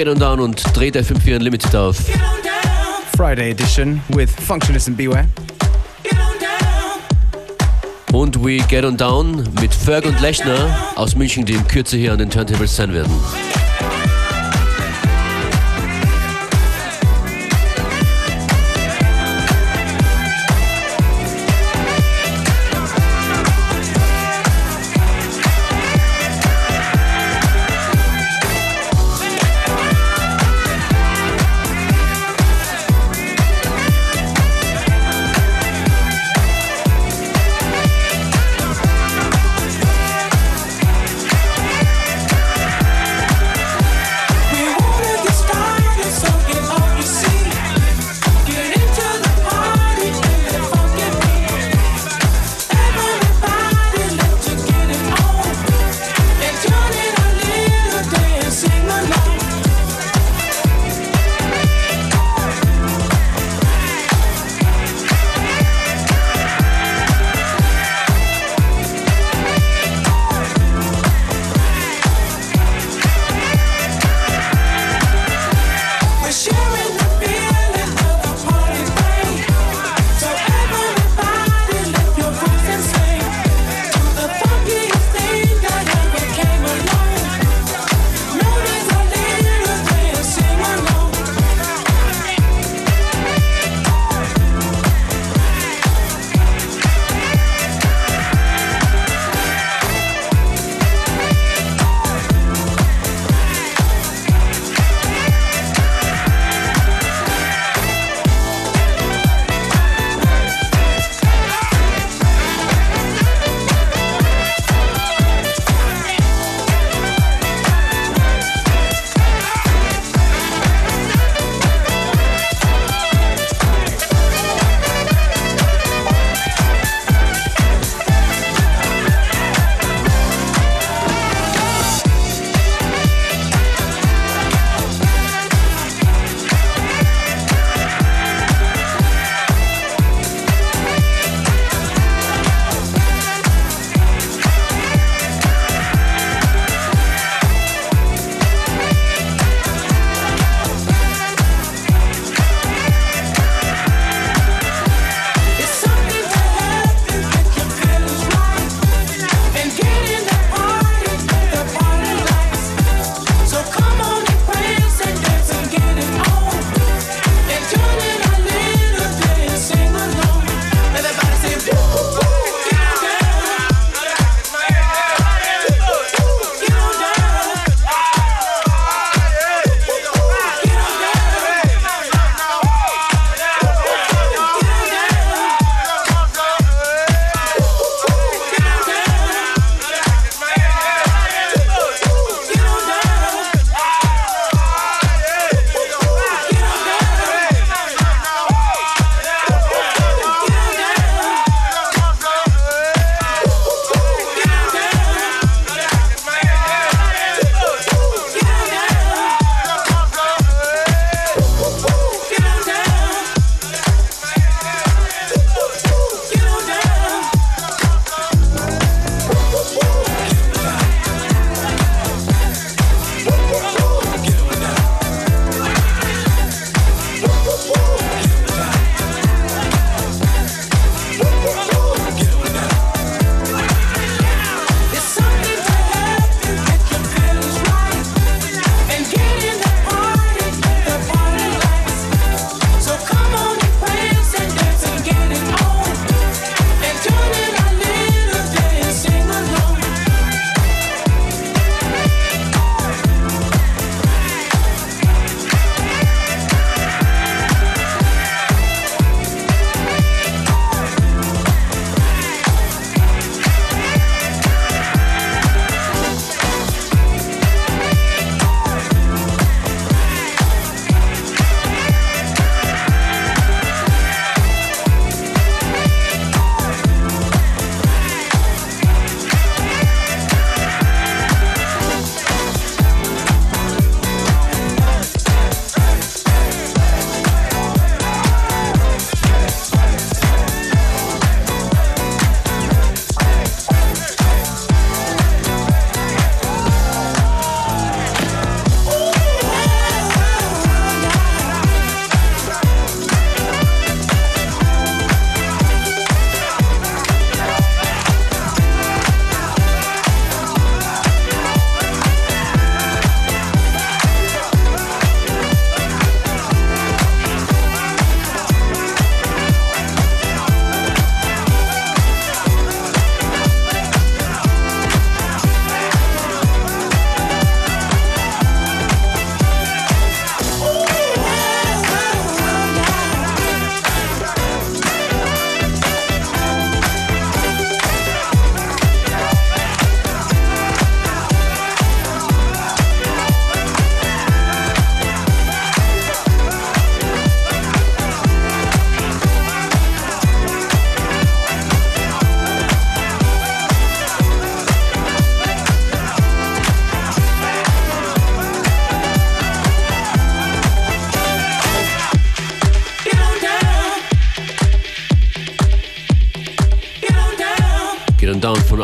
Get on down und dreht FM4 Unlimited auf. Friday edition with Functionist and Beware. Und we get on down mit Ferg und Lechner aus München, die in Kürze hier an den Turntables sein werden.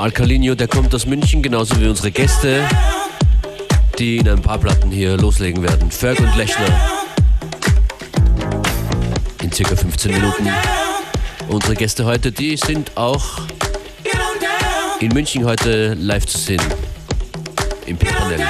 Alcalinho, der kommt aus München, genauso wie unsere Gäste, die in ein paar Platten hier loslegen werden. Ferg und Lechner. In circa 15 Minuten. Unsere Gäste heute, die sind auch in München heute live zu sehen. Im P-Panel.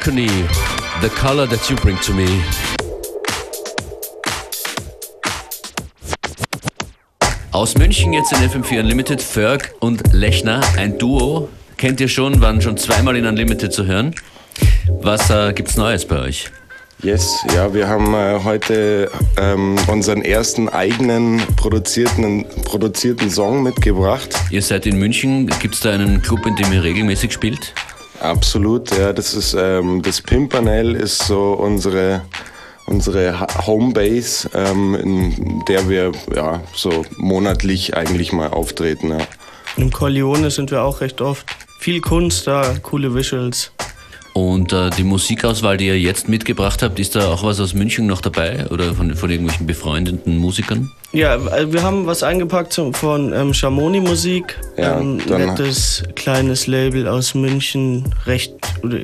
Balcony, the color that you bring to me. Aus München jetzt in FM4 Unlimited, Ferg und Lechner, ein Duo. Kennt ihr schon, waren schon zweimal in Unlimited zu hören. Was äh, gibt's Neues bei euch? Yes, ja, wir haben äh, heute ähm, unseren ersten eigenen produzierten, produzierten Song mitgebracht. Ihr seid in München, gibt es da einen Club, in dem ihr regelmäßig spielt? Absolut, ja, das ist ähm, das Pimpernel ist so unsere unsere Homebase, ähm, in der wir ja so monatlich eigentlich mal auftreten. Ja. Im Corleone sind wir auch recht oft. Viel Kunst da, coole Visuals. Und äh, die Musikauswahl, die ihr jetzt mitgebracht habt, ist da auch was aus München noch dabei oder von, von irgendwelchen befreundeten Musikern? Ja, äh, wir haben was eingepackt von ähm, Schamoni Musik. Ja, ein ähm, nettes kleines Label aus München, recht,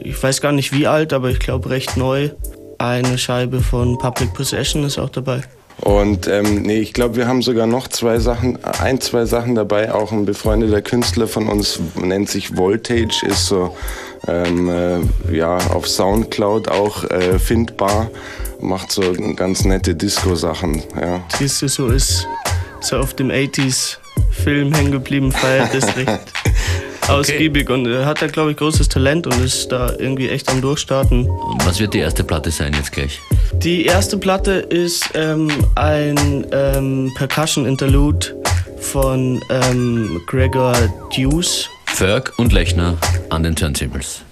ich weiß gar nicht wie alt, aber ich glaube recht neu. Eine Scheibe von Public Possession ist auch dabei. Und ähm, nee, ich glaube, wir haben sogar noch zwei Sachen, ein, zwei Sachen dabei. Auch ein befreundeter Künstler von uns nennt sich Voltage, ist so ähm, äh, ja auf Soundcloud auch äh, findbar, macht so ganz nette Disco-Sachen. Ja. Siehst du, so ist so auf dem 80s Film hängen geblieben, feiert das recht okay. ausgiebig und er hat da glaube ich großes Talent und ist da irgendwie echt am Durchstarten. Und was wird die erste Platte sein jetzt gleich? Die erste Platte ist ähm, ein ähm, Percussion-Interlude von ähm, Gregor Deuce. Ferg und Lechner an den Turntables.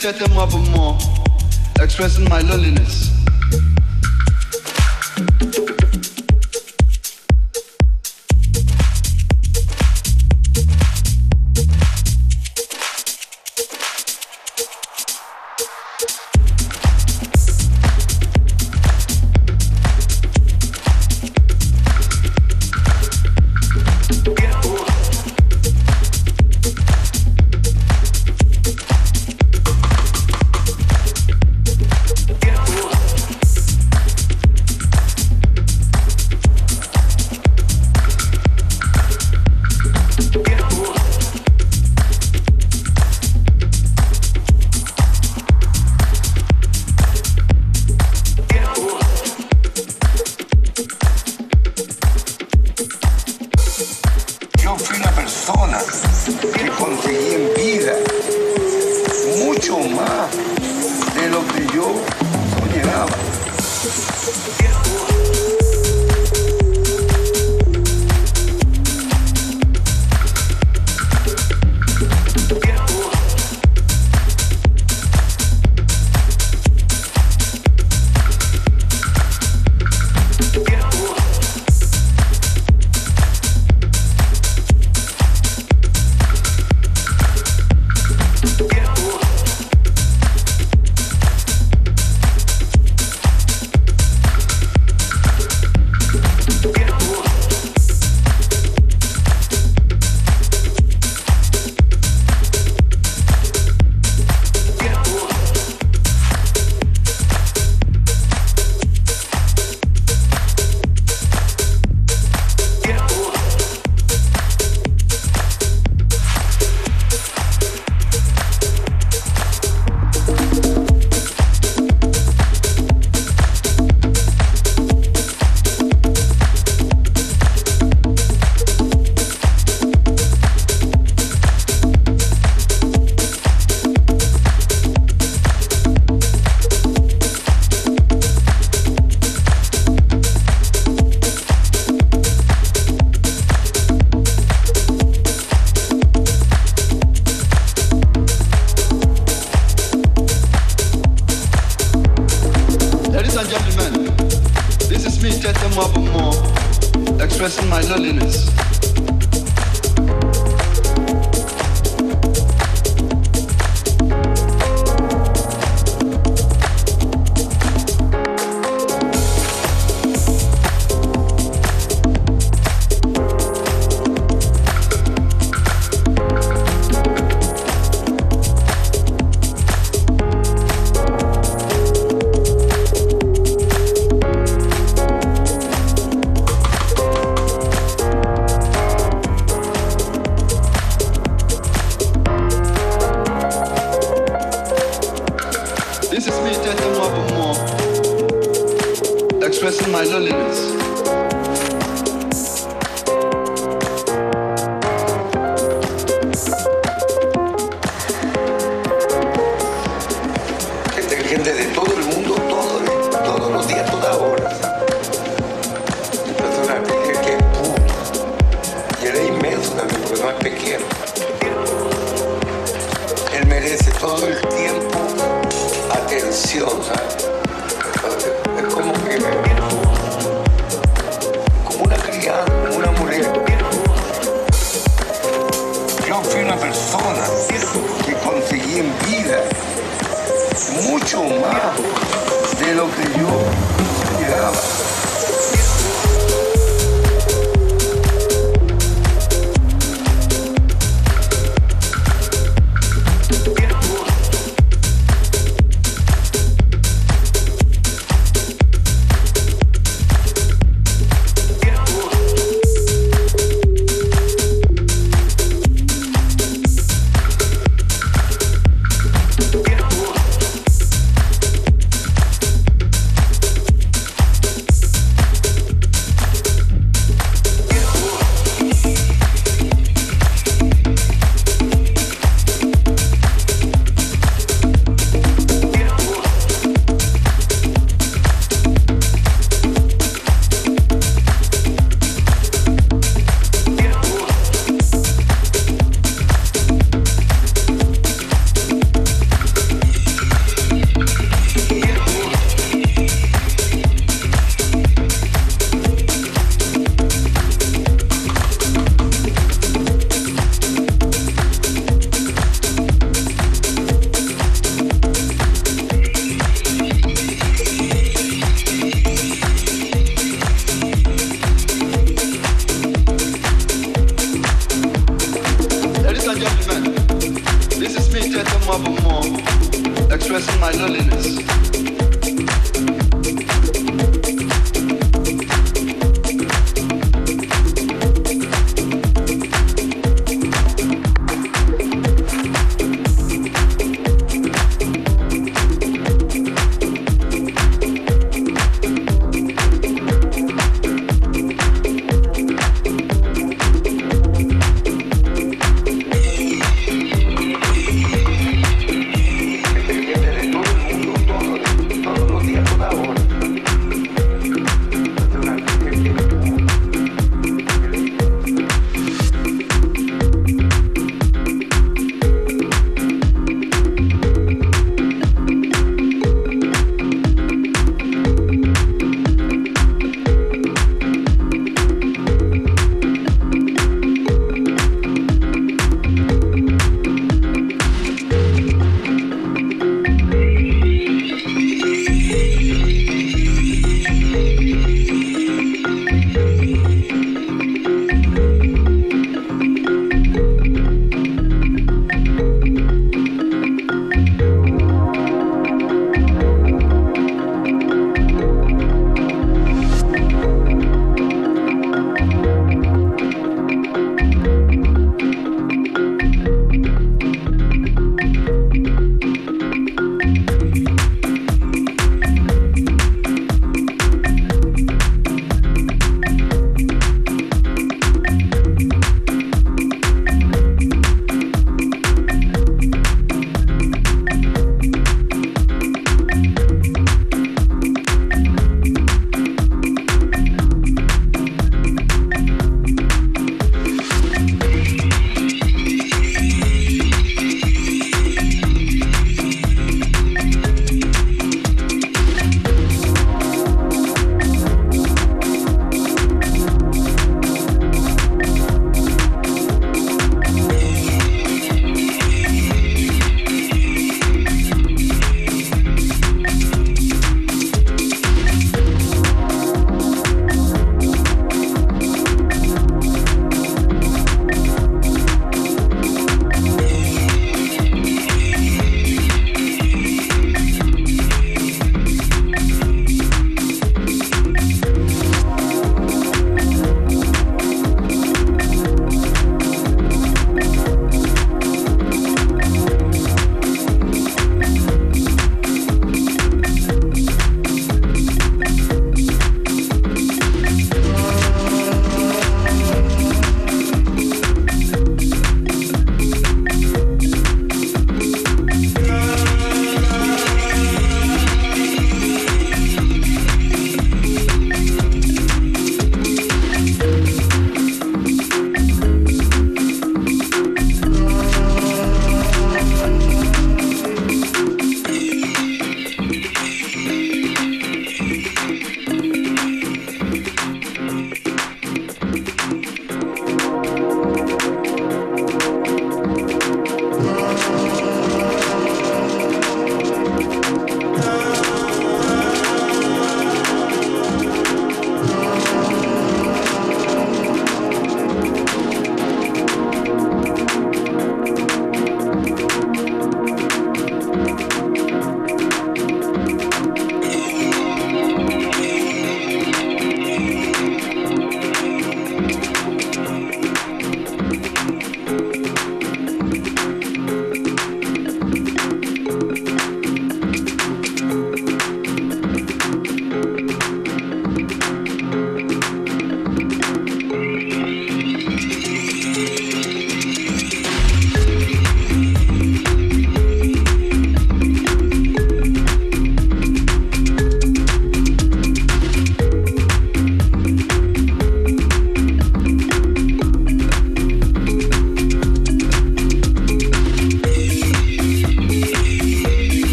fête moi pour more, expressing my loneliness.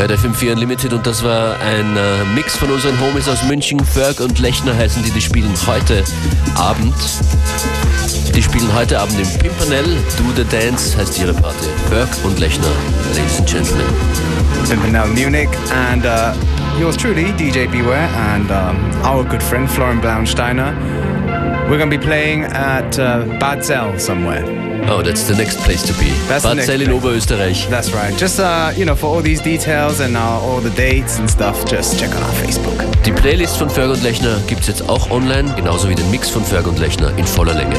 Ihr hört FM4 Unlimited und das war ein äh, Mix von unseren Homies aus München. Ferg und Lechner heißen die, die spielen heute Abend. Die spielen heute Abend im Pimpernel. Do the Dance heißt ihre Party. Ferg und Lechner, ladies and gentlemen. Pimpernel Munich and uh, yours truly, DJ Beware, and um, our good friend Florian Blaunsteiner. We're going to be playing at uh, Bad Zell somewhere. Oh, that's the next place to be. That's Bad Zell in Oberösterreich. That's right. Just, uh, you know, for all these details and uh, all the dates and stuff, just check on our Facebook. Die Playlist von Ferg und Lechner gibt es jetzt auch online, genauso wie den Mix von Ferg und Lechner in voller Länge.